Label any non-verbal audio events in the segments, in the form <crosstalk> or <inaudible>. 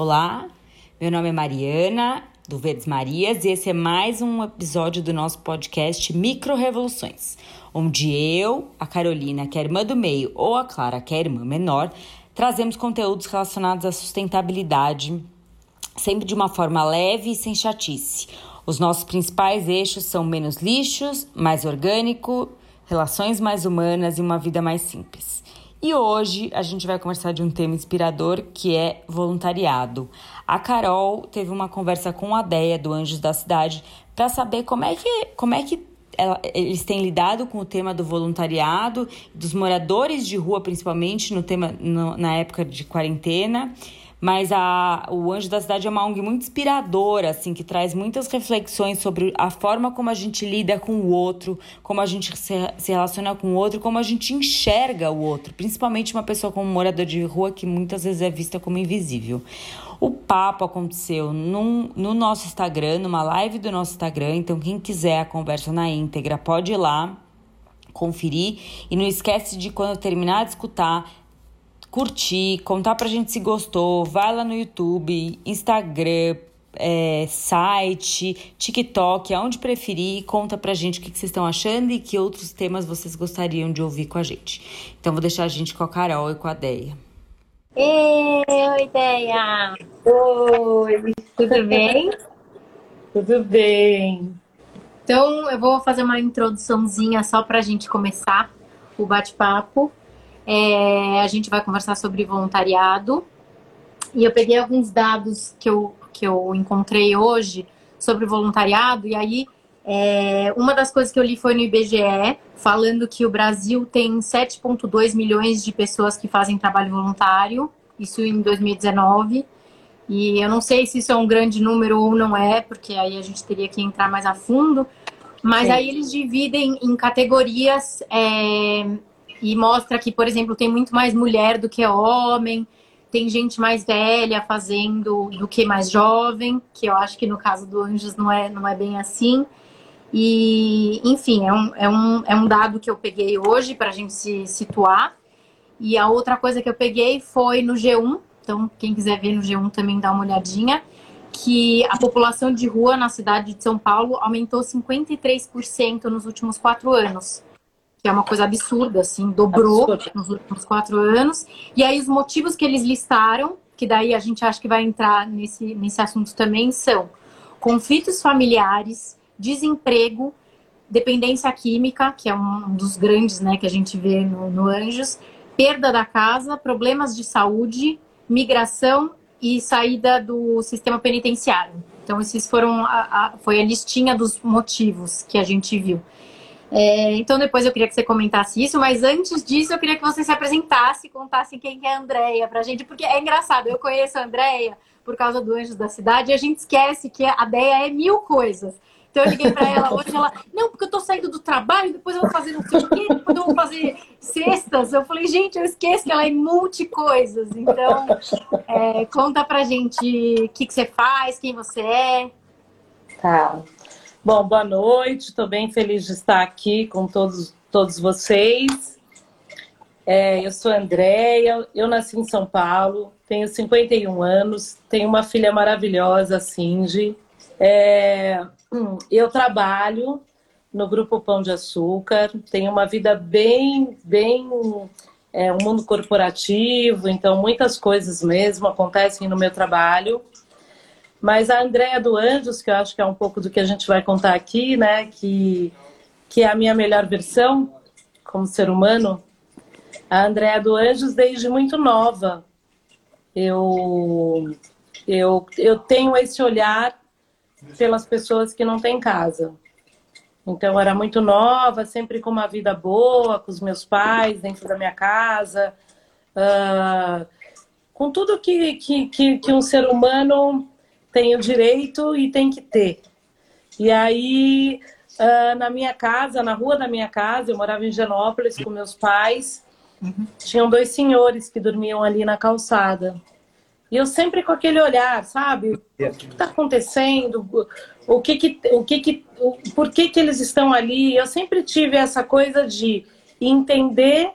Olá, meu nome é Mariana, do Verdes Marias, e esse é mais um episódio do nosso podcast Micro Revoluções, onde eu, a Carolina, que é irmã do meio, ou a Clara, que é irmã menor, trazemos conteúdos relacionados à sustentabilidade, sempre de uma forma leve e sem chatice. Os nossos principais eixos são menos lixos, mais orgânico, relações mais humanas e uma vida mais simples. E hoje a gente vai conversar de um tema inspirador que é voluntariado. A Carol teve uma conversa com a Deia do Anjos da Cidade para saber como é que, como é que ela, eles têm lidado com o tema do voluntariado, dos moradores de rua, principalmente no tema no, na época de quarentena. Mas a, o Anjo da Cidade é uma ONG muito inspiradora, assim, que traz muitas reflexões sobre a forma como a gente lida com o outro, como a gente se, se relaciona com o outro, como a gente enxerga o outro, principalmente uma pessoa como morador de rua que muitas vezes é vista como invisível. O papo aconteceu num, no nosso Instagram, numa live do nosso Instagram, então quem quiser a conversa na íntegra pode ir lá conferir. E não esquece de quando terminar de escutar curtir, contar pra gente se gostou, vai lá no YouTube, Instagram, é, site, TikTok, aonde preferir, conta pra gente o que, que vocês estão achando e que outros temas vocês gostariam de ouvir com a gente. Então vou deixar a gente com a Carol e com a Deia. Ei, oi, Deia! Oi! Tudo <laughs> bem? Tudo bem. Então eu vou fazer uma introduçãozinha só pra gente começar o bate-papo. É, a gente vai conversar sobre voluntariado. E eu peguei alguns dados que eu, que eu encontrei hoje sobre voluntariado, e aí é, uma das coisas que eu li foi no IBGE, falando que o Brasil tem 7,2 milhões de pessoas que fazem trabalho voluntário, isso em 2019. E eu não sei se isso é um grande número ou não é, porque aí a gente teria que entrar mais a fundo. Mas Sim. aí eles dividem em categorias é, e mostra que, por exemplo, tem muito mais mulher do que homem, tem gente mais velha fazendo do que mais jovem, que eu acho que no caso do Anjos não é, não é bem assim. E, enfim, é um, é um, é um dado que eu peguei hoje para a gente se situar. E a outra coisa que eu peguei foi no G1, então quem quiser ver no G1 também dá uma olhadinha, que a população de rua na cidade de São Paulo aumentou 53% nos últimos quatro anos que é uma coisa absurda, assim, dobrou Absurdo. nos últimos quatro anos. E aí os motivos que eles listaram, que daí a gente acha que vai entrar nesse, nesse assunto também, são conflitos familiares, desemprego, dependência química, que é um dos grandes, né, que a gente vê no, no Anjos, perda da casa, problemas de saúde, migração e saída do sistema penitenciário. Então, esses foram a, a, foi a listinha dos motivos que a gente viu. É, então depois eu queria que você comentasse isso, mas antes disso eu queria que você se apresentasse e contasse quem é a Andrea pra gente, porque é engraçado, eu conheço a Andrea por causa do Anjos da Cidade e a gente esquece que a Deia é mil coisas. Então eu liguei para ela <laughs> hoje, ela, não, porque eu tô saindo do trabalho, depois eu vou fazer não sei o quê, depois eu vou fazer cestas. Eu falei, gente, eu esqueço que ela é multi coisas. Então, é, conta pra gente o que, que você faz, quem você é. Tá. Bom, boa noite, estou bem feliz de estar aqui com todos, todos vocês. É, eu sou Andréia, eu nasci em São Paulo, tenho 51 anos, tenho uma filha maravilhosa, Cindy. É, eu trabalho no Grupo Pão de Açúcar, tenho uma vida bem, bem é, um mundo corporativo, então muitas coisas mesmo acontecem no meu trabalho. Mas a Andréia do Anjos, que eu acho que é um pouco do que a gente vai contar aqui, né? Que, que é a minha melhor versão como ser humano. A Andréia do Anjos, desde muito nova, eu, eu, eu tenho esse olhar pelas pessoas que não têm casa. Então, eu era muito nova, sempre com uma vida boa, com os meus pais, dentro da minha casa, uh, com tudo que, que, que, que um ser humano tem o direito e tem que ter. E aí, uh, na minha casa, na rua da minha casa, eu morava em Genópolis com meus pais, uhum. tinham dois senhores que dormiam ali na calçada. E eu sempre com aquele olhar, sabe? O que está acontecendo? O que que, o que que, o, por que que eles estão ali? Eu sempre tive essa coisa de entender,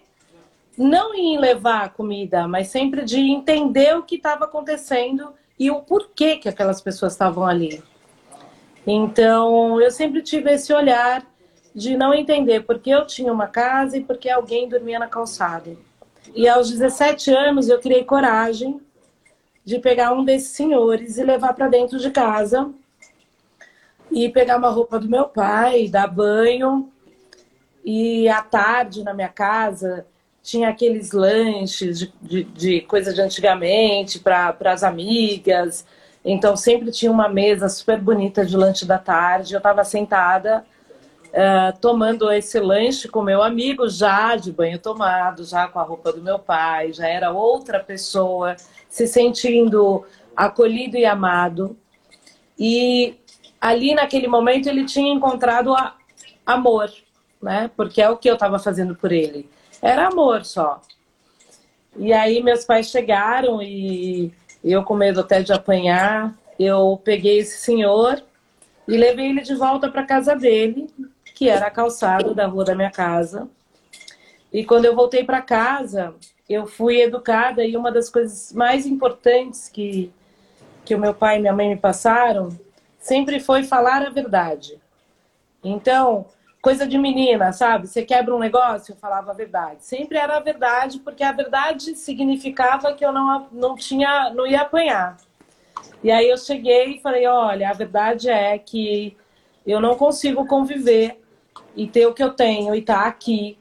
não em levar a comida, mas sempre de entender o que estava acontecendo e o porquê que aquelas pessoas estavam ali. Então, eu sempre tive esse olhar de não entender porque eu tinha uma casa e porque alguém dormia na calçada. E aos 17 anos eu criei coragem de pegar um desses senhores e levar para dentro de casa e pegar uma roupa do meu pai, dar banho. E à tarde na minha casa tinha aqueles lanches de, de, de coisa de antigamente para as amigas. Então sempre tinha uma mesa super bonita de lanche da tarde. Eu estava sentada uh, tomando esse lanche com meu amigo, já de banho tomado, já com a roupa do meu pai, já era outra pessoa, se sentindo acolhido e amado. E ali naquele momento ele tinha encontrado amor, né? Porque é o que eu estava fazendo por ele. Era amor só. E aí meus pais chegaram e eu com medo até de apanhar, eu peguei esse senhor e levei ele de volta para casa dele que era a calçada da rua da minha casa. E quando eu voltei para casa, eu fui educada e uma das coisas mais importantes que, que o meu pai e minha mãe me passaram sempre foi falar a verdade. Então, coisa de menina, sabe? Você quebra um negócio, eu falava a verdade. Sempre era a verdade, porque a verdade significava que eu não, não tinha, não ia apanhar. E aí eu cheguei e falei, olha, a verdade é que eu não consigo conviver e ter o que eu tenho e estar tá aqui.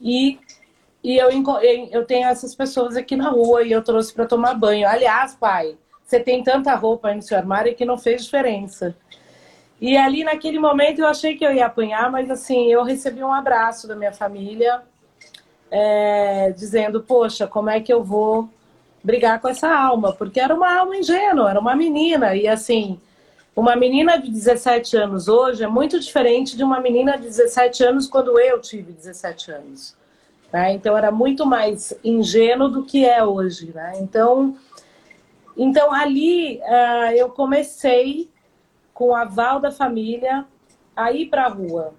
E, e eu, eu tenho essas pessoas aqui na rua e eu trouxe para tomar banho. Aliás, pai, você tem tanta roupa aí no seu armário que não fez diferença. E ali naquele momento eu achei que eu ia apanhar, mas assim, eu recebi um abraço da minha família, é, dizendo, poxa, como é que eu vou brigar com essa alma? Porque era uma alma ingênua, era uma menina, e assim, uma menina de 17 anos hoje é muito diferente de uma menina de 17 anos quando eu tive 17 anos. Né? Então era muito mais ingênuo do que é hoje. Né? Então, então ali uh, eu comecei com o aval da família a ir para a rua.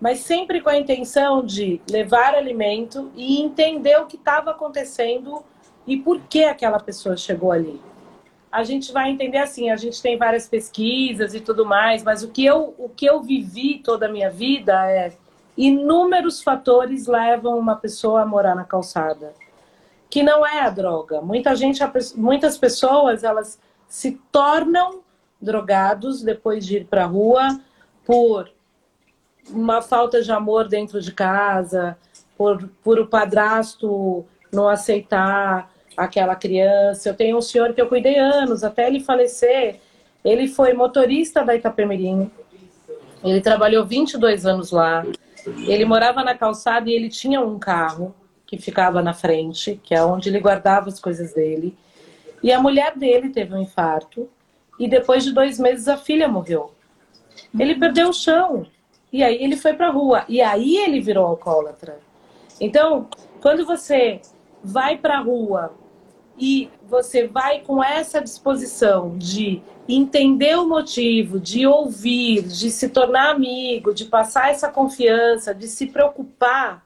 Mas sempre com a intenção de levar alimento e entender o que estava acontecendo e por que aquela pessoa chegou ali a gente vai entender assim, a gente tem várias pesquisas e tudo mais, mas o que eu, o que eu vivi toda a minha vida é inúmeros fatores levam uma pessoa a morar na calçada. Que não é a droga. Muita gente, muitas pessoas, elas se tornam drogados depois de ir para a rua por uma falta de amor dentro de casa, por, por o padrasto não aceitar, aquela criança. Eu tenho um senhor que eu cuidei anos, até ele falecer. Ele foi motorista da Itapemirim. Ele trabalhou 22 anos lá. Ele morava na calçada e ele tinha um carro que ficava na frente, que é onde ele guardava as coisas dele. E a mulher dele teve um infarto. E depois de dois meses a filha morreu. Ele perdeu o chão. E aí ele foi para a rua. E aí ele virou alcoólatra. Então, quando você vai para a rua e você vai com essa disposição de entender o motivo, de ouvir, de se tornar amigo, de passar essa confiança, de se preocupar,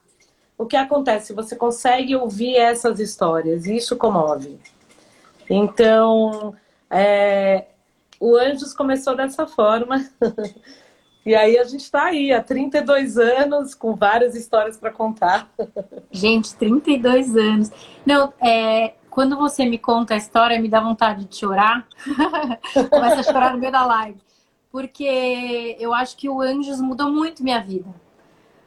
o que acontece? Você consegue ouvir essas histórias e isso comove. Então, é, o Anjos começou dessa forma. <laughs> E aí a gente está aí há 32 anos com várias histórias para contar. <laughs> Gente, 32 anos. Não, é, quando você me conta a história, me dá vontade de chorar. <laughs> Começa a chorar no meio da live. Porque eu acho que o Anjos mudou muito minha vida.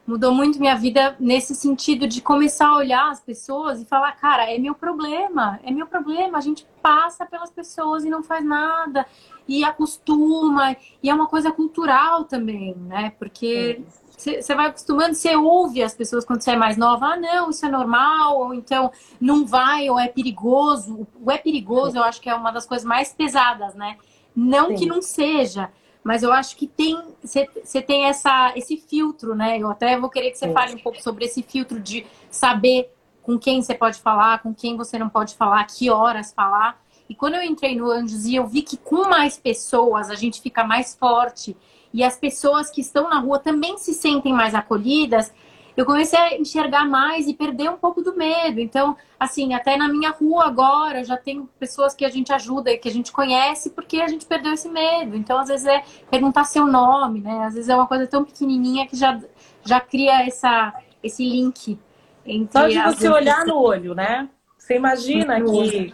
Mudou muito minha vida nesse sentido de começar a olhar as pessoas e falar, cara, é meu problema, é meu problema. A gente passa pelas pessoas e não faz nada e acostuma, e é uma coisa cultural também, né? Porque você vai acostumando, você ouve as pessoas quando você é mais nova, ah, não, isso é normal, ou então não vai, ou é perigoso. O é perigoso, eu acho que é uma das coisas mais pesadas, né? Não Sim. que não seja, mas eu acho que tem você tem essa, esse filtro, né? Eu até vou querer que você fale um pouco sobre esse filtro de saber com quem você pode falar, com quem você não pode falar, que horas falar. E quando eu entrei no Anjos e eu vi que com mais pessoas a gente fica mais forte e as pessoas que estão na rua também se sentem mais acolhidas, eu comecei a enxergar mais e perder um pouco do medo. Então, assim, até na minha rua agora, já tenho pessoas que a gente ajuda e que a gente conhece porque a gente perdeu esse medo. Então, às vezes é perguntar seu nome, né? Às vezes é uma coisa tão pequenininha que já, já cria essa, esse link. Entre Só de você olhar no olho, né? Você imagina que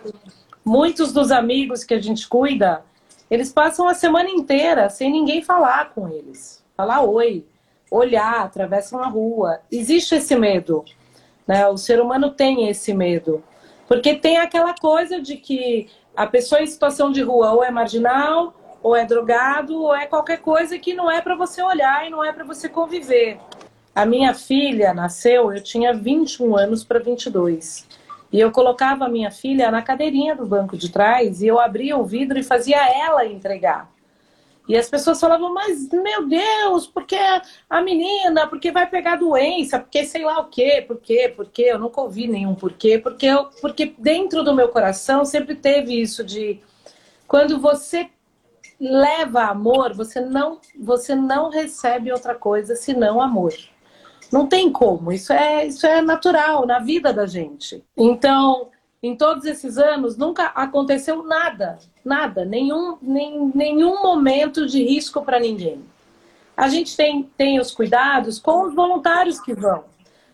muitos dos amigos que a gente cuida, eles passam a semana inteira sem ninguém falar com eles. Falar oi, olhar, atravessam a rua. Existe esse medo. Né? O ser humano tem esse medo. Porque tem aquela coisa de que a pessoa em situação de rua ou é marginal, ou é drogado, ou é qualquer coisa que não é para você olhar e não é para você conviver. A minha filha nasceu, eu tinha 21 anos para 22. E eu colocava a minha filha na cadeirinha do banco de trás e eu abria o vidro e fazia ela entregar. E as pessoas falavam, mas meu Deus, porque a menina, porque vai pegar doença, porque sei lá o quê, por quê, por quê? Eu nunca ouvi nenhum porquê, porque, eu, porque dentro do meu coração sempre teve isso de quando você leva amor, você não, você não recebe outra coisa senão amor. Não tem como, isso é, isso é natural na vida da gente. Então, em todos esses anos, nunca aconteceu nada, nada, nenhum, nem, nenhum momento de risco para ninguém. A gente tem, tem os cuidados com os voluntários que vão,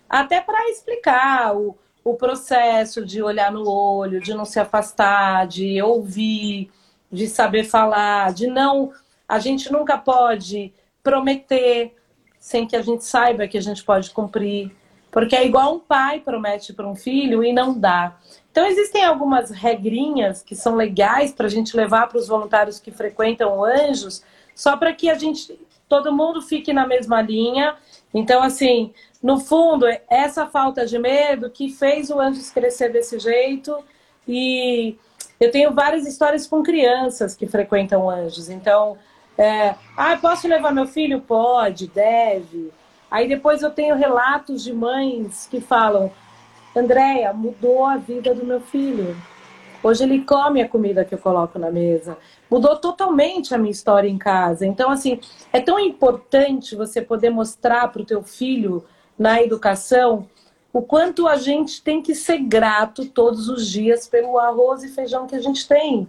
até para explicar o, o processo de olhar no olho, de não se afastar, de ouvir, de saber falar, de não. A gente nunca pode prometer sem que a gente saiba que a gente pode cumprir. Porque é igual um pai promete para um filho e não dá. Então, existem algumas regrinhas que são legais para a gente levar para os voluntários que frequentam anjos, só para que a gente, todo mundo fique na mesma linha. Então, assim, no fundo, essa falta de medo que fez o Anjos crescer desse jeito. E eu tenho várias histórias com crianças que frequentam anjos. Então, é, ah, posso levar meu filho? Pode, deve. Aí depois eu tenho relatos de mães que falam: Andréia, mudou a vida do meu filho. Hoje ele come a comida que eu coloco na mesa. Mudou totalmente a minha história em casa. Então, assim, é tão importante você poder mostrar para o teu filho na educação o quanto a gente tem que ser grato todos os dias pelo arroz e feijão que a gente tem.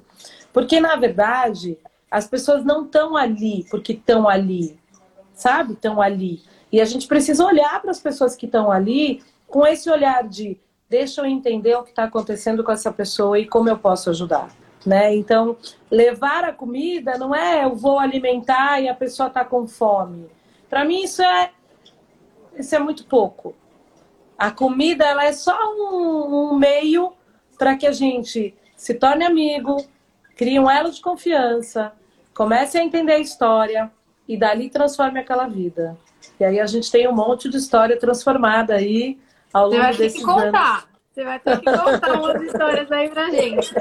Porque, na verdade, as pessoas não estão ali porque estão ali, sabe? Estão ali. E a gente precisa olhar para as pessoas que estão ali com esse olhar de deixa eu entender o que está acontecendo com essa pessoa e como eu posso ajudar. Né? Então, levar a comida não é eu vou alimentar e a pessoa está com fome. Para mim, isso é, isso é muito pouco. A comida ela é só um, um meio para que a gente se torne amigo, crie um elo de confiança, comece a entender a história e dali transforme aquela vida. E aí a gente tem um monte de história transformada aí ao longo vai ter que contar. Você vai ter que contar umas histórias aí pra gente.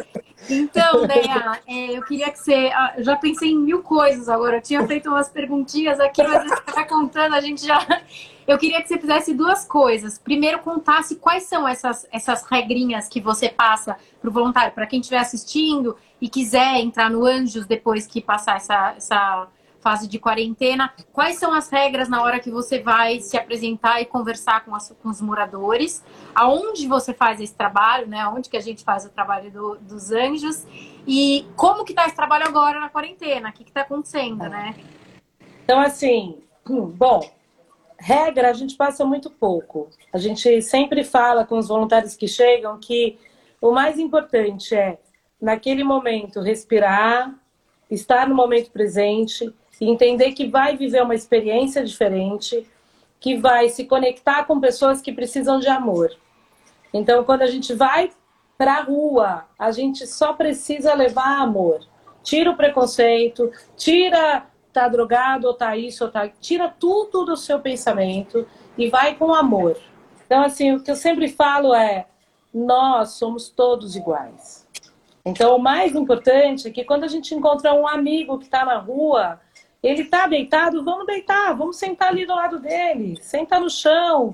Então, Deia, é, eu queria que você. Ah, já pensei em mil coisas agora. Eu tinha feito umas perguntinhas aqui, mas você está contando, a gente já. <laughs> Eu queria que você fizesse duas coisas. Primeiro, contasse quais são essas, essas regrinhas que você passa para o voluntário, para quem estiver assistindo e quiser entrar no Anjos depois que passar essa, essa fase de quarentena. Quais são as regras na hora que você vai se apresentar e conversar com, as, com os moradores? Aonde você faz esse trabalho, né? Onde que a gente faz o trabalho do, dos anjos? E como que está esse trabalho agora na quarentena? O que está acontecendo, né? Então, assim, hum, bom, regra a gente passa muito pouco. A gente sempre fala com os voluntários que chegam que o mais importante é, naquele momento, respirar, estar no momento presente, entender que vai viver uma experiência diferente, que vai se conectar com pessoas que precisam de amor. Então, quando a gente vai para a rua, a gente só precisa levar amor. Tira o preconceito, tira tá drogado ou tá isso ou tá, tira tudo do seu pensamento e vai com amor. Então, assim, o que eu sempre falo é: nós somos todos iguais. Então, o mais importante é que quando a gente encontra um amigo que está na rua, ele está deitado, vamos deitar, vamos sentar ali do lado dele, senta no chão,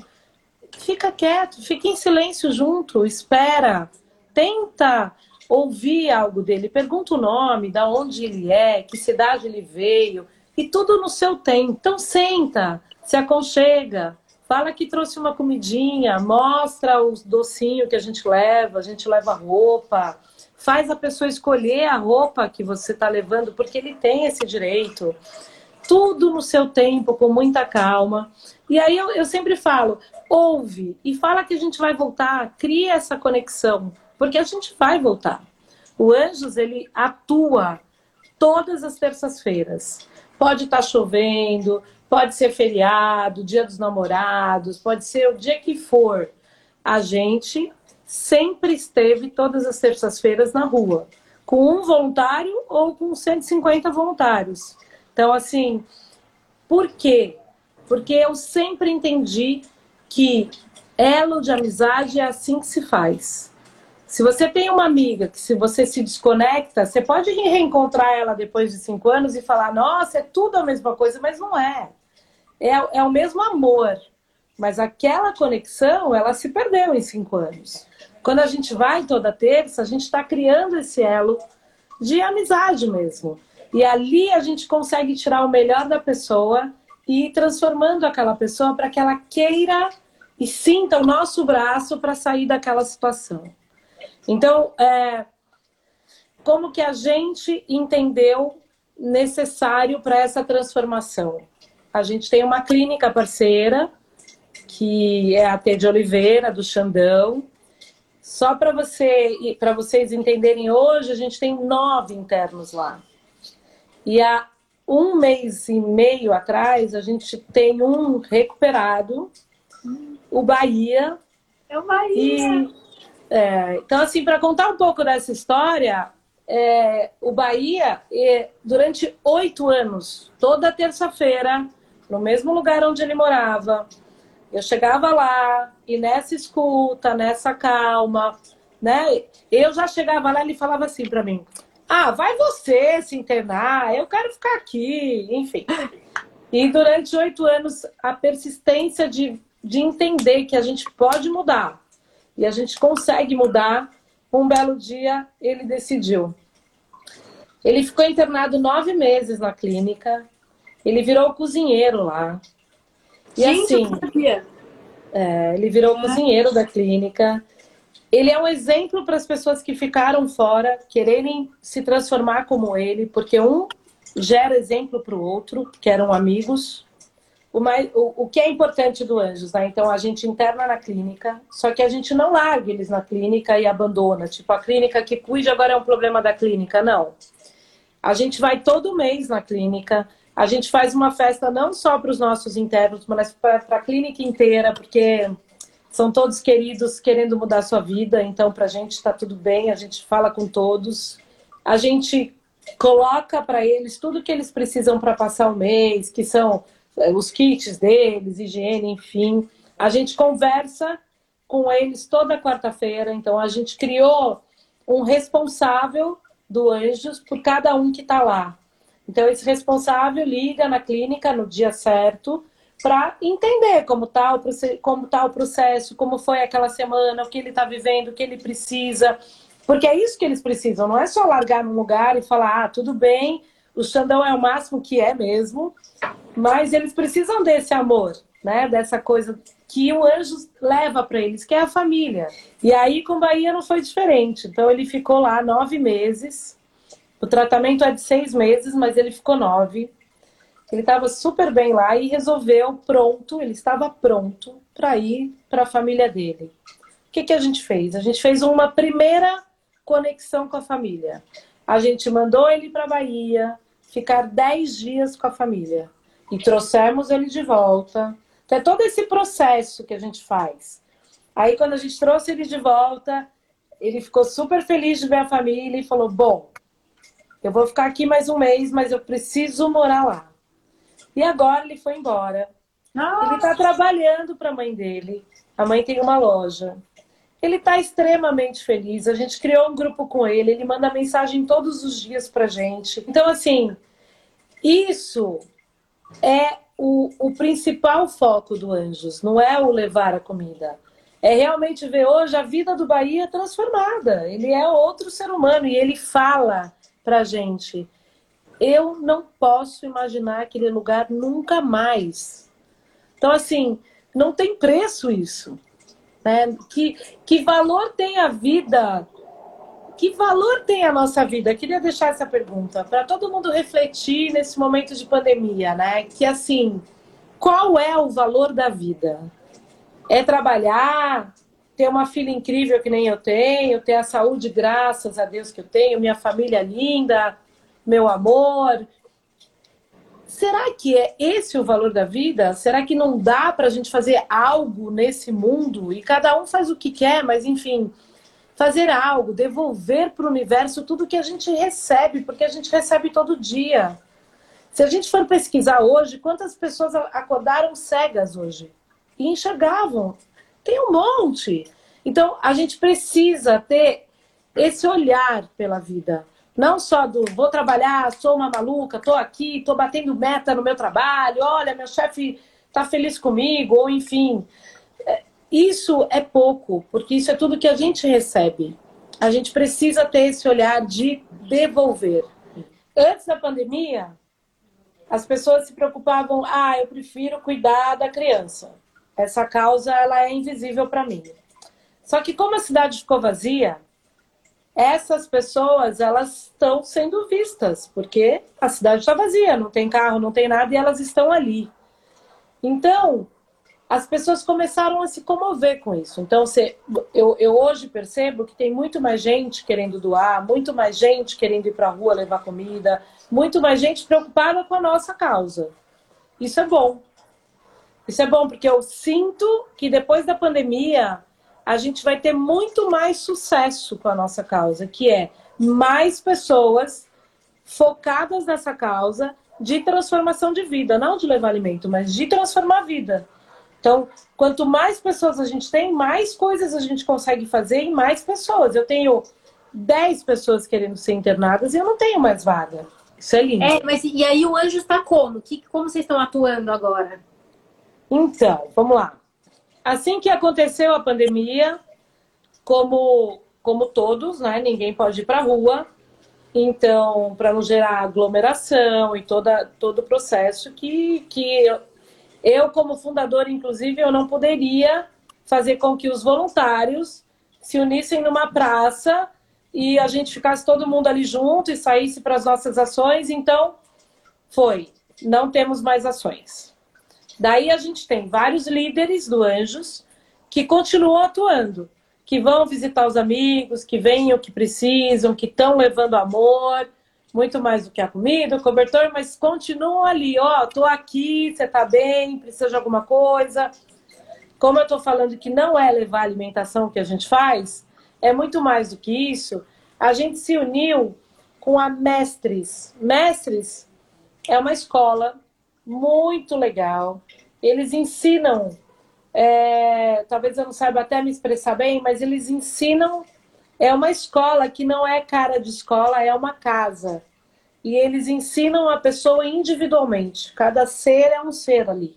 fica quieto, fica em silêncio junto, espera, tenta ouvir algo dele, pergunta o nome, da onde ele é, que cidade ele veio, e tudo no seu tempo. Então senta, se aconchega, Fala que trouxe uma comidinha, mostra o docinho que a gente leva, a gente leva roupa, faz a pessoa escolher a roupa que você está levando, porque ele tem esse direito. Tudo no seu tempo, com muita calma. E aí eu, eu sempre falo, ouve e fala que a gente vai voltar, cria essa conexão, porque a gente vai voltar. O Anjos, ele atua todas as terças-feiras. Pode estar tá chovendo, Pode ser feriado, dia dos namorados, pode ser o dia que for. A gente sempre esteve todas as terças-feiras na rua, com um voluntário ou com 150 voluntários. Então, assim, por quê? Porque eu sempre entendi que elo de amizade é assim que se faz. Se você tem uma amiga que se você se desconecta, você pode reencontrar ela depois de cinco anos e falar, nossa, é tudo a mesma coisa, mas não é é, é o mesmo amor, mas aquela conexão, ela se perdeu em cinco anos. Quando a gente vai toda terça, a gente está criando esse elo de amizade mesmo. E ali a gente consegue tirar o melhor da pessoa e ir transformando aquela pessoa para que ela queira e sinta o nosso braço para sair daquela situação. Então, é, como que a gente entendeu necessário para essa transformação? A gente tem uma clínica parceira, que é a T de Oliveira, do Xandão. Só para você, para vocês entenderem, hoje a gente tem nove internos lá. E há um mês e meio atrás, a gente tem um recuperado, o Bahia. É o Bahia. E, é, então, assim, para contar um pouco dessa história, é, o Bahia, é, durante oito anos, toda terça-feira, no mesmo lugar onde ele morava. Eu chegava lá e nessa escuta, nessa calma, né? Eu já chegava lá e ele falava assim para mim: "Ah, vai você se internar, eu quero ficar aqui", enfim. E durante oito anos a persistência de, de entender que a gente pode mudar e a gente consegue mudar. Um belo dia ele decidiu. Ele ficou internado nove meses na clínica. Ele virou cozinheiro lá. E Gente, assim, é, ele virou ah. cozinheiro da clínica. Ele é um exemplo para as pessoas que ficaram fora, quererem se transformar como ele, porque um gera exemplo para o outro, que eram amigos. O, mais, o, o que é importante do Anjos, né? Então a gente interna na clínica, só que a gente não larga eles na clínica e abandona. Tipo, a clínica que cuide agora é um problema da clínica. Não. A gente vai todo mês na clínica, a gente faz uma festa não só para os nossos internos, mas para a clínica inteira, porque são todos queridos querendo mudar sua vida, então para a gente está tudo bem, a gente fala com todos. A gente coloca para eles tudo que eles precisam para passar o mês, que são é, os kits deles, higiene, enfim. A gente conversa com eles toda quarta-feira, então a gente criou um responsável do Anjos por cada um que está lá. Então, esse responsável liga na clínica no dia certo para entender como está o, como tá o processo, como foi aquela semana, o que ele está vivendo, o que ele precisa. Porque é isso que eles precisam, não é só largar num lugar e falar, ah, tudo bem, o Xandão é o máximo que é mesmo, mas eles precisam desse amor, né? Dessa coisa que o anjo leva para eles, que é a família. E aí com Bahia não foi diferente. Então ele ficou lá nove meses o tratamento é de seis meses, mas ele ficou nove. Ele estava super bem lá e resolveu, pronto, ele estava pronto para ir para a família dele. O que, que a gente fez? A gente fez uma primeira conexão com a família. A gente mandou ele para Bahia, ficar dez dias com a família. E trouxemos ele de volta. Então, é todo esse processo que a gente faz. Aí, quando a gente trouxe ele de volta, ele ficou super feliz de ver a família e falou: Bom, eu vou ficar aqui mais um mês, mas eu preciso morar lá. E agora ele foi embora. Nossa. Ele está trabalhando para a mãe dele. A mãe tem uma loja. Ele está extremamente feliz. A gente criou um grupo com ele. Ele manda mensagem todos os dias para gente. Então, assim, isso é o, o principal foco do Anjos. Não é o levar a comida. É realmente ver hoje a vida do Bahia transformada. Ele é outro ser humano e ele fala para gente. Eu não posso imaginar aquele lugar nunca mais. Então, assim, não tem preço isso. Né? Que, que valor tem a vida? Que valor tem a nossa vida? Eu queria deixar essa pergunta para todo mundo refletir nesse momento de pandemia, né? Que assim, qual é o valor da vida? É trabalhar, ter uma filha incrível que nem eu tenho, ter a saúde, graças a Deus que eu tenho, minha família linda, meu amor, Será que é esse o valor da vida? Será que não dá para a gente fazer algo nesse mundo? E cada um faz o que quer, mas enfim, fazer algo, devolver para o universo tudo que a gente recebe, porque a gente recebe todo dia. Se a gente for pesquisar hoje, quantas pessoas acordaram cegas hoje? E enxergavam. Tem um monte. Então, a gente precisa ter esse olhar pela vida. Não só do vou trabalhar, sou uma maluca, tô aqui, tô batendo meta no meu trabalho, olha, meu chefe tá feliz comigo, ou enfim. É, isso é pouco, porque isso é tudo que a gente recebe. A gente precisa ter esse olhar de devolver. Antes da pandemia, as pessoas se preocupavam, ah, eu prefiro cuidar da criança. Essa causa ela é invisível para mim. Só que como a cidade ficou vazia, essas pessoas elas estão sendo vistas, porque a cidade está vazia, não tem carro, não tem nada, e elas estão ali. Então, as pessoas começaram a se comover com isso. Então, se, eu, eu hoje percebo que tem muito mais gente querendo doar, muito mais gente querendo ir para a rua levar comida, muito mais gente preocupada com a nossa causa. Isso é bom. Isso é bom, porque eu sinto que depois da pandemia, a gente vai ter muito mais sucesso com a nossa causa, que é mais pessoas focadas nessa causa de transformação de vida, não de levar alimento, mas de transformar a vida. Então, quanto mais pessoas a gente tem, mais coisas a gente consegue fazer em mais pessoas. Eu tenho 10 pessoas querendo ser internadas e eu não tenho mais vaga. Isso é lindo. É, mas e aí o anjo está como? Que, como vocês estão atuando agora? Então, vamos lá assim que aconteceu a pandemia, como, como todos, né, ninguém pode ir para a rua, então, para não gerar aglomeração e toda, todo o processo que, que eu, eu, como fundador, inclusive, eu não poderia fazer com que os voluntários se unissem numa praça e a gente ficasse todo mundo ali junto e saísse para as nossas ações. Então, foi. Não temos mais ações. Daí a gente tem vários líderes do Anjos que continuam atuando, que vão visitar os amigos, que vêm o que precisam, que estão levando amor, muito mais do que a comida, o cobertor, mas continuam ali, ó, tô aqui, você tá bem, precisa de alguma coisa. Como eu tô falando que não é levar alimentação que a gente faz, é muito mais do que isso. A gente se uniu com a Mestres. Mestres é uma escola muito legal. Eles ensinam, é, talvez eu não saiba até me expressar bem, mas eles ensinam. É uma escola que não é cara de escola, é uma casa. E eles ensinam a pessoa individualmente. Cada ser é um ser ali.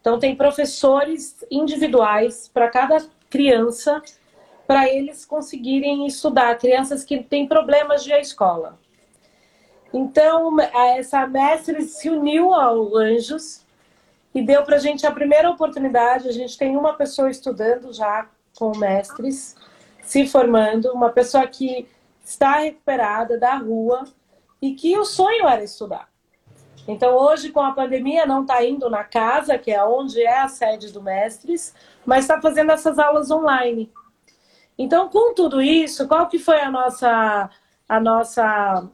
Então, tem professores individuais para cada criança, para eles conseguirem estudar. Crianças que têm problemas de ir à escola. Então, essa mestre se uniu ao Anjos e deu para a gente a primeira oportunidade. A gente tem uma pessoa estudando já com mestres, se formando, uma pessoa que está recuperada da rua e que o sonho era estudar. Então, hoje, com a pandemia, não está indo na casa, que é onde é a sede do Mestres, mas está fazendo essas aulas online. Então, com tudo isso, qual que foi a nossa, a nossa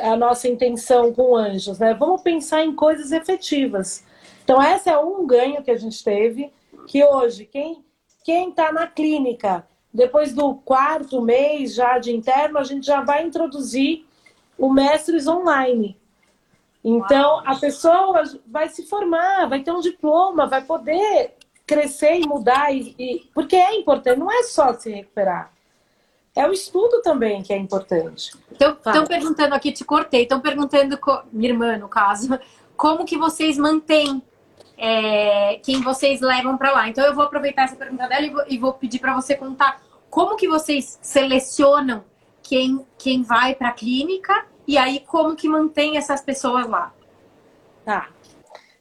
a nossa intenção com anjos, né? Vamos pensar em coisas efetivas. Então, esse é um ganho que a gente teve, que hoje, quem quem está na clínica, depois do quarto mês já de interno, a gente já vai introduzir o Mestres Online. Então, a pessoa vai se formar, vai ter um diploma, vai poder crescer e mudar, e, e, porque é importante, não é só se recuperar é o estudo também que é importante. Estão tá. perguntando aqui, te cortei, estão perguntando, minha irmã no caso, <laughs> como que vocês mantêm é, quem vocês levam para lá. Então eu vou aproveitar essa pergunta dela e vou, e vou pedir para você contar como que vocês selecionam quem, quem vai para a clínica e aí como que mantém essas pessoas lá. Tá.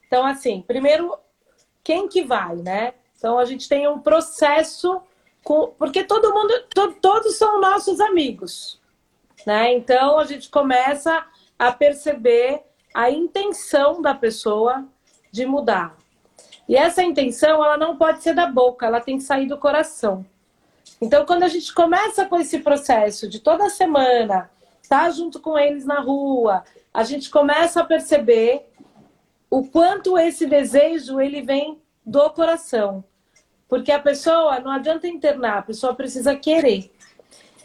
Então, assim, primeiro quem que vai, né? Então a gente tem um processo. Porque todo mundo, to, todos são nossos amigos, né? Então a gente começa a perceber a intenção da pessoa de mudar. E essa intenção, ela não pode ser da boca, ela tem que sair do coração. Então, quando a gente começa com esse processo de toda semana estar tá junto com eles na rua, a gente começa a perceber o quanto esse desejo ele vem do coração. Porque a pessoa não adianta internar, a pessoa precisa querer.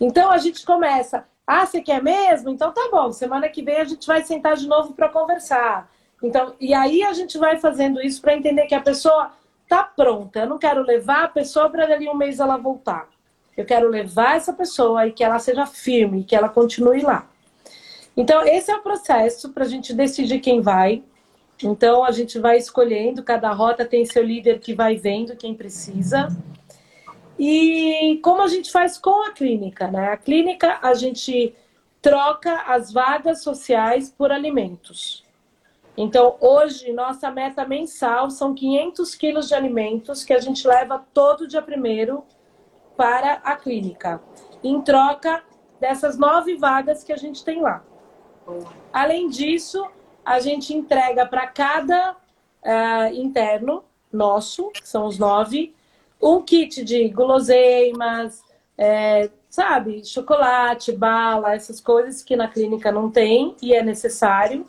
Então a gente começa, ah, você quer mesmo? Então tá bom, semana que vem a gente vai sentar de novo para conversar. Então, e aí a gente vai fazendo isso para entender que a pessoa tá pronta. Eu não quero levar a pessoa para dali um mês ela voltar. Eu quero levar essa pessoa e que ela seja firme, que ela continue lá. Então, esse é o processo para a gente decidir quem vai. Então, a gente vai escolhendo, cada rota tem seu líder que vai vendo quem precisa. E como a gente faz com a clínica, né? A clínica, a gente troca as vagas sociais por alimentos. Então, hoje, nossa meta mensal são 500 quilos de alimentos que a gente leva todo dia primeiro para a clínica, em troca dessas nove vagas que a gente tem lá. Além disso, a gente entrega para cada uh, interno nosso, que são os nove, um kit de guloseimas, é, sabe, chocolate, bala, essas coisas que na clínica não tem e é necessário.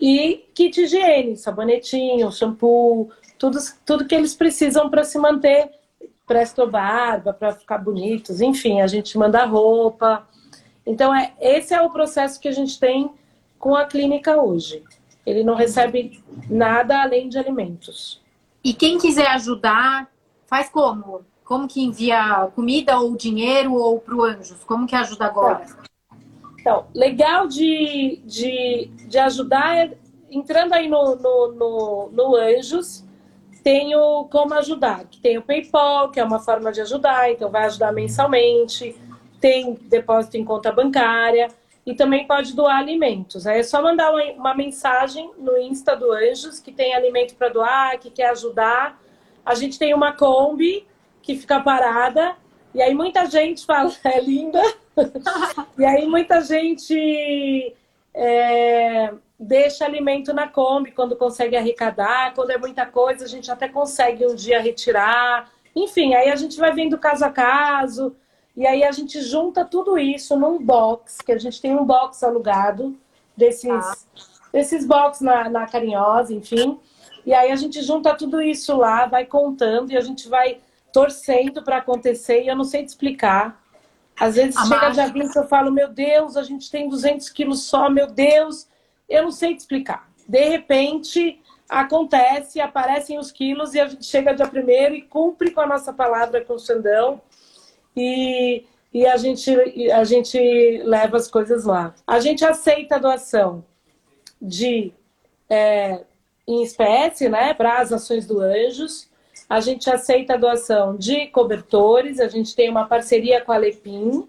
E kit higiene, sabonetinho, shampoo, tudo, tudo que eles precisam para se manter presto barba para ficar bonitos, enfim, a gente manda roupa. Então, é, esse é o processo que a gente tem com a clínica hoje. Ele não recebe nada além de alimentos. E quem quiser ajudar, faz como? Como que envia comida ou dinheiro ou para o Anjos? Como que ajuda agora? Então, legal de, de, de ajudar é entrando aí no, no, no, no Anjos, tem o Como Ajudar, que tem o PayPal, que é uma forma de ajudar, então vai ajudar mensalmente, tem depósito em conta bancária e também pode doar alimentos. Aí é só mandar uma, uma mensagem no Insta do Anjos que tem alimento para doar, que quer ajudar. A gente tem uma Kombi que fica parada e aí muita gente fala, <laughs> é linda. e aí muita gente é, deixa alimento na Kombi quando consegue arrecadar, quando é muita coisa, a gente até consegue um dia retirar. Enfim, aí a gente vai vendo caso a caso, e aí a gente junta tudo isso num box, que a gente tem um box alugado desses, ah. desses box na, na Carinhosa, enfim. E aí a gente junta tudo isso lá, vai contando e a gente vai torcendo para acontecer, e eu não sei te explicar. Às vezes a chega mágica. de que eu falo, meu Deus, a gente tem 200 quilos só, meu Deus, eu não sei te explicar. De repente, acontece, aparecem os quilos e a gente chega dia primeiro e cumpre com a nossa palavra com o Xandão e, e a, gente, a gente leva as coisas lá. A gente aceita a doação de é, em espécie, né, para as ações do Anjos. A gente aceita a doação de cobertores, a gente tem uma parceria com a Lepim.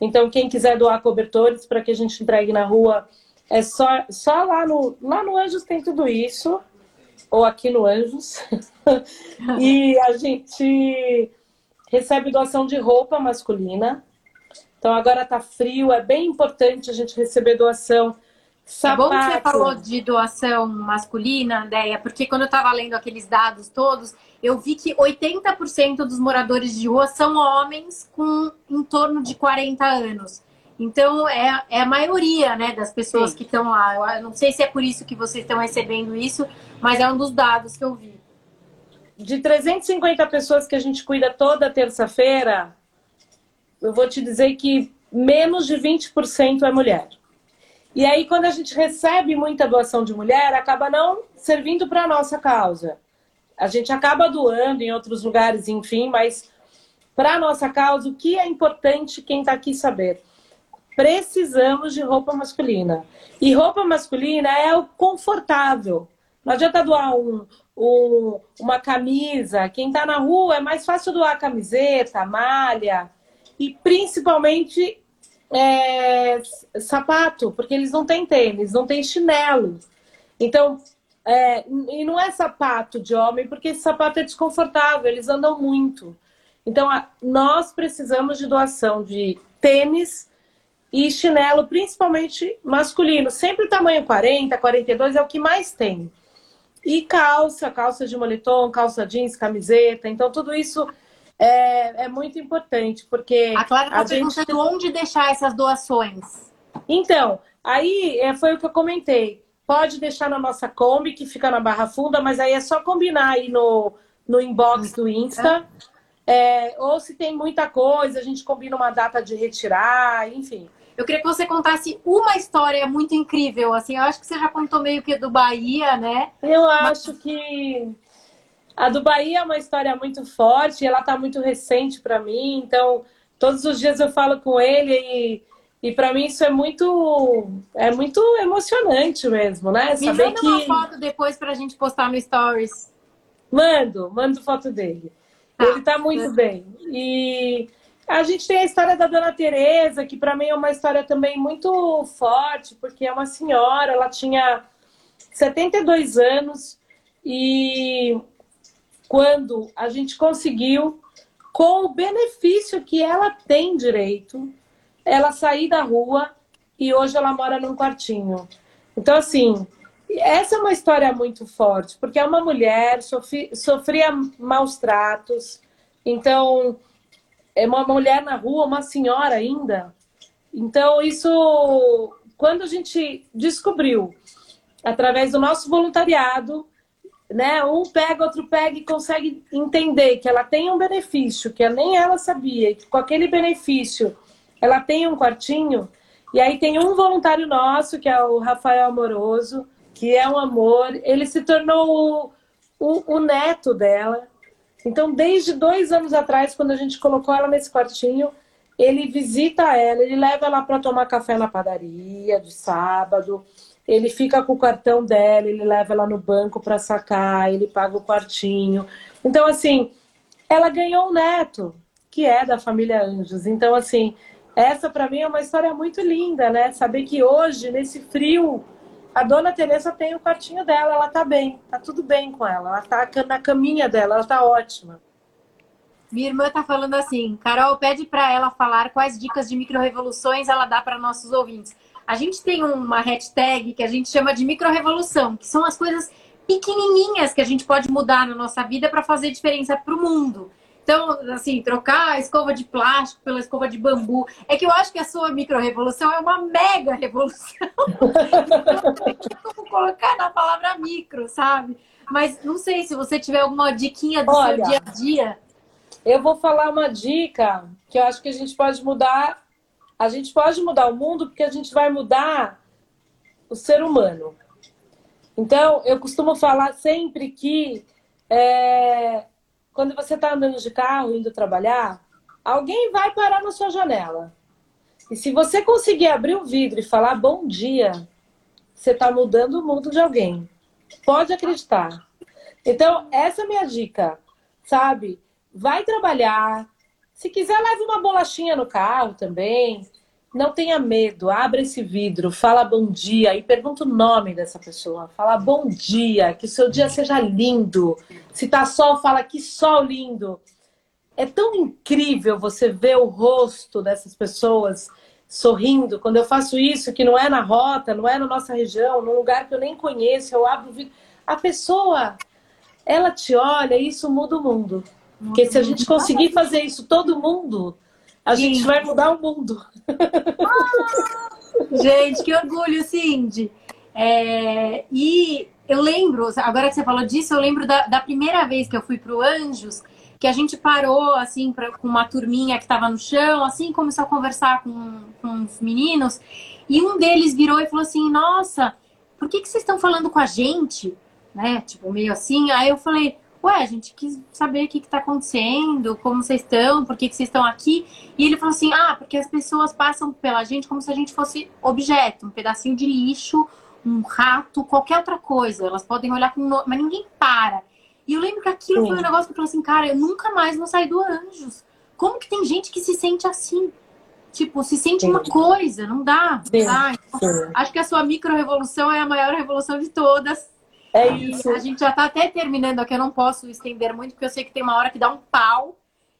Então, quem quiser doar cobertores para que a gente entregue na rua, é só, só lá no, lá no Anjos tem tudo isso, ou aqui no Anjos. <laughs> e a gente recebe doação de roupa masculina. Então agora tá frio, é bem importante a gente receber doação. Sapato. É bom que você falou de doação masculina, Deia, porque quando eu estava lendo aqueles dados todos, eu vi que 80% dos moradores de rua são homens com em torno de 40 anos. Então, é, é a maioria né, das pessoas Sim. que estão lá. Eu não sei se é por isso que vocês estão recebendo isso, mas é um dos dados que eu vi. De 350 pessoas que a gente cuida toda terça-feira, eu vou te dizer que menos de 20% é mulher. E aí, quando a gente recebe muita doação de mulher, acaba não servindo para a nossa causa. A gente acaba doando em outros lugares, enfim, mas para a nossa causa, o que é importante quem está aqui saber? precisamos de roupa masculina. E roupa masculina é o confortável. Não adianta doar um, um, uma camisa. Quem está na rua é mais fácil doar camiseta, malha e principalmente é, sapato, porque eles não têm tênis, não têm chinelo. Então, É, e não é sapato de homem, porque esse sapato é desconfortável, eles andam muito. Então, a, nós precisamos de doação de tênis e chinelo, principalmente masculino. Sempre tamanho 40, 42 é o que mais tem. E calça, calça de moletom, calça jeans, camiseta. Então, tudo isso é, é muito importante, porque. A Clara está perguntando gente... onde deixar essas doações. Então, aí é, foi o que eu comentei. Pode deixar na nossa Kombi, que fica na Barra Funda, mas aí é só combinar aí no, no inbox do Insta. É, ou se tem muita coisa, a gente combina uma data de retirar, enfim. Eu queria que você contasse uma história muito incrível, assim. Eu acho que você já contou meio que do Bahia, né? Eu acho que a do Bahia é uma história muito forte, ela tá muito recente para mim, então todos os dias eu falo com ele e, e para mim isso é muito é muito emocionante mesmo, né? Me Saber manda que... uma foto depois pra gente postar no Stories. Mando, mando foto dele. Tá. Ele tá muito bem. E a gente tem a história da Dona Teresa, que para mim é uma história também muito forte, porque é uma senhora, ela tinha 72 anos e quando a gente conseguiu, com o benefício que ela tem direito, ela sair da rua e hoje ela mora num quartinho. Então, assim, essa é uma história muito forte, porque é uma mulher, sofri, sofria maus tratos, então é uma mulher na rua, uma senhora ainda. Então, isso, quando a gente descobriu, através do nosso voluntariado, né, um pega, outro pega e consegue entender que ela tem um benefício, que nem ela sabia, que com aquele benefício ela tem um quartinho. E aí tem um voluntário nosso, que é o Rafael Amoroso, que é um amor. Ele se tornou o, o, o neto dela. Então, desde dois anos atrás, quando a gente colocou ela nesse quartinho, ele visita ela, ele leva ela para tomar café na padaria de sábado, ele fica com o cartão dela, ele leva ela no banco para sacar, ele paga o quartinho. Então, assim, ela ganhou um neto, que é da família Anjos. Então, assim, essa para mim é uma história muito linda, né? Saber que hoje, nesse frio, a dona Teresa tem o quartinho dela, ela tá bem, tá tudo bem com ela, ela tá na caminha dela, ela tá ótima. Minha irmã tá falando assim, Carol, pede para ela falar quais dicas de micro-revoluções ela dá para nossos ouvintes. A gente tem uma hashtag que a gente chama de micro-revolução, que são as coisas pequenininhas que a gente pode mudar na nossa vida para fazer diferença para o mundo. Então, assim, trocar a escova de plástico pela escova de bambu. É que eu acho que a sua micro-revolução é uma mega revolução. <laughs> então, vou colocar na palavra micro, sabe? Mas não sei se você tiver alguma diquinha do Olha, seu dia a dia. Eu vou falar uma dica que eu acho que a gente pode mudar. A gente pode mudar o mundo porque a gente vai mudar o ser humano. Então, eu costumo falar sempre que é, quando você está andando de carro, indo trabalhar, alguém vai parar na sua janela. E se você conseguir abrir o vidro e falar bom dia, você está mudando o mundo de alguém. Pode acreditar. Então, essa é a minha dica, sabe? Vai trabalhar. Se quiser, leve uma bolachinha no carro também. Não tenha medo, abra esse vidro, fala bom dia e pergunta o nome dessa pessoa. Fala bom dia, que o seu dia seja lindo. Se tá sol, fala que sol lindo. É tão incrível você ver o rosto dessas pessoas sorrindo. Quando eu faço isso, que não é na rota, não é na nossa região, num lugar que eu nem conheço, eu abro o vidro. A pessoa, ela te olha e isso muda o mundo. Porque se a gente conseguir fazer isso todo mundo, a Sim. gente vai mudar o mundo. Ah, gente, que orgulho, Cindy. É, e eu lembro, agora que você falou disso, eu lembro da, da primeira vez que eu fui para o Anjos, que a gente parou, assim, pra, com uma turminha que estava no chão, assim, começou a conversar com, com os meninos, e um deles virou e falou assim, nossa, por que, que vocês estão falando com a gente? Né, tipo, meio assim, aí eu falei, ué, a gente quis saber o que está acontecendo, como vocês estão, por que, que vocês estão aqui. E ele falou assim: ah, porque as pessoas passam pela gente como se a gente fosse objeto, um pedacinho de lixo, um rato, qualquer outra coisa. Elas podem olhar com. No... Mas ninguém para. E eu lembro que aquilo Sim. foi um negócio que eu falei assim: cara, eu nunca mais vou sair do Anjos. Como que tem gente que se sente assim? Tipo, se sente Sim. uma coisa, não dá. Não dá. Então, acho que a sua micro-revolução é a maior revolução de todas É isso. a gente já está até terminando aqui, eu não posso estender muito, porque eu sei que tem uma hora que dá um pau.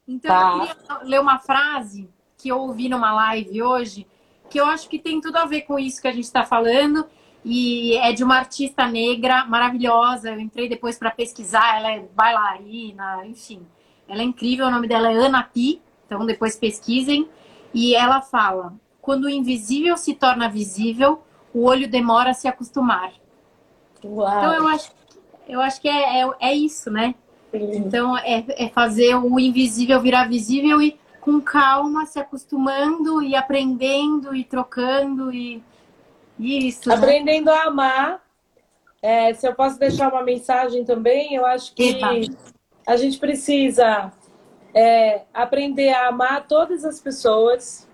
Então, tá. eu queria ler uma frase que eu ouvi numa live hoje, que eu acho que tem tudo a ver com isso que a gente está falando. E é de uma artista negra maravilhosa. Eu entrei depois para pesquisar, ela é bailarina, enfim. Ela é incrível, o nome dela é Ana Pi, então depois pesquisem. E ela fala: quando o invisível se torna visível, o olho demora a se acostumar. Uau. Então eu acho, eu acho que é, é, é isso, né? Sim. Então é, é fazer o invisível virar visível e com calma se acostumando e aprendendo e trocando e, e isso. Né? Aprendendo né? a amar. É, se eu posso deixar uma mensagem também, eu acho que Eita. a gente precisa é, aprender a amar todas as pessoas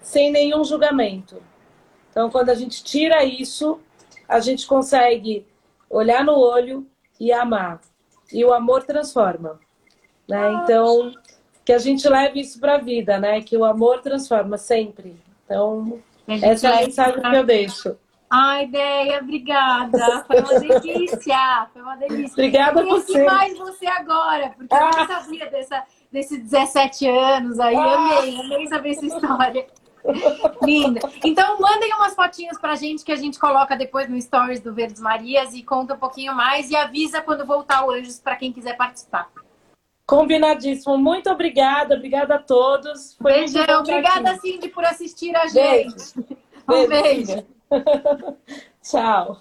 sem nenhum julgamento. Então, quando a gente tira isso, a gente consegue olhar no olho e amar. E o amor transforma. Né? Ah. Então, que a gente leve isso para a vida, né? Que o amor transforma sempre. Então, essa é a mensagem que eu deixo. Ai, ideia, obrigada. Foi uma delícia. Foi uma delícia. Obrigada por você. mais você agora, porque ah. eu não sabia dessa, desses 17 anos aí. Ah. Amei, amei saber essa história. Linda. Então, mandem umas fotinhas pra gente que a gente coloca depois no Stories do Verdes Marias e conta um pouquinho mais e avisa quando voltar o Anjos para quem quiser participar. Combinadíssimo. Muito obrigada. Obrigada a todos. Foi Beijão. Obrigada, Cindy, por assistir a gente. Beijo. Um beijo. beijo. <laughs> Tchau.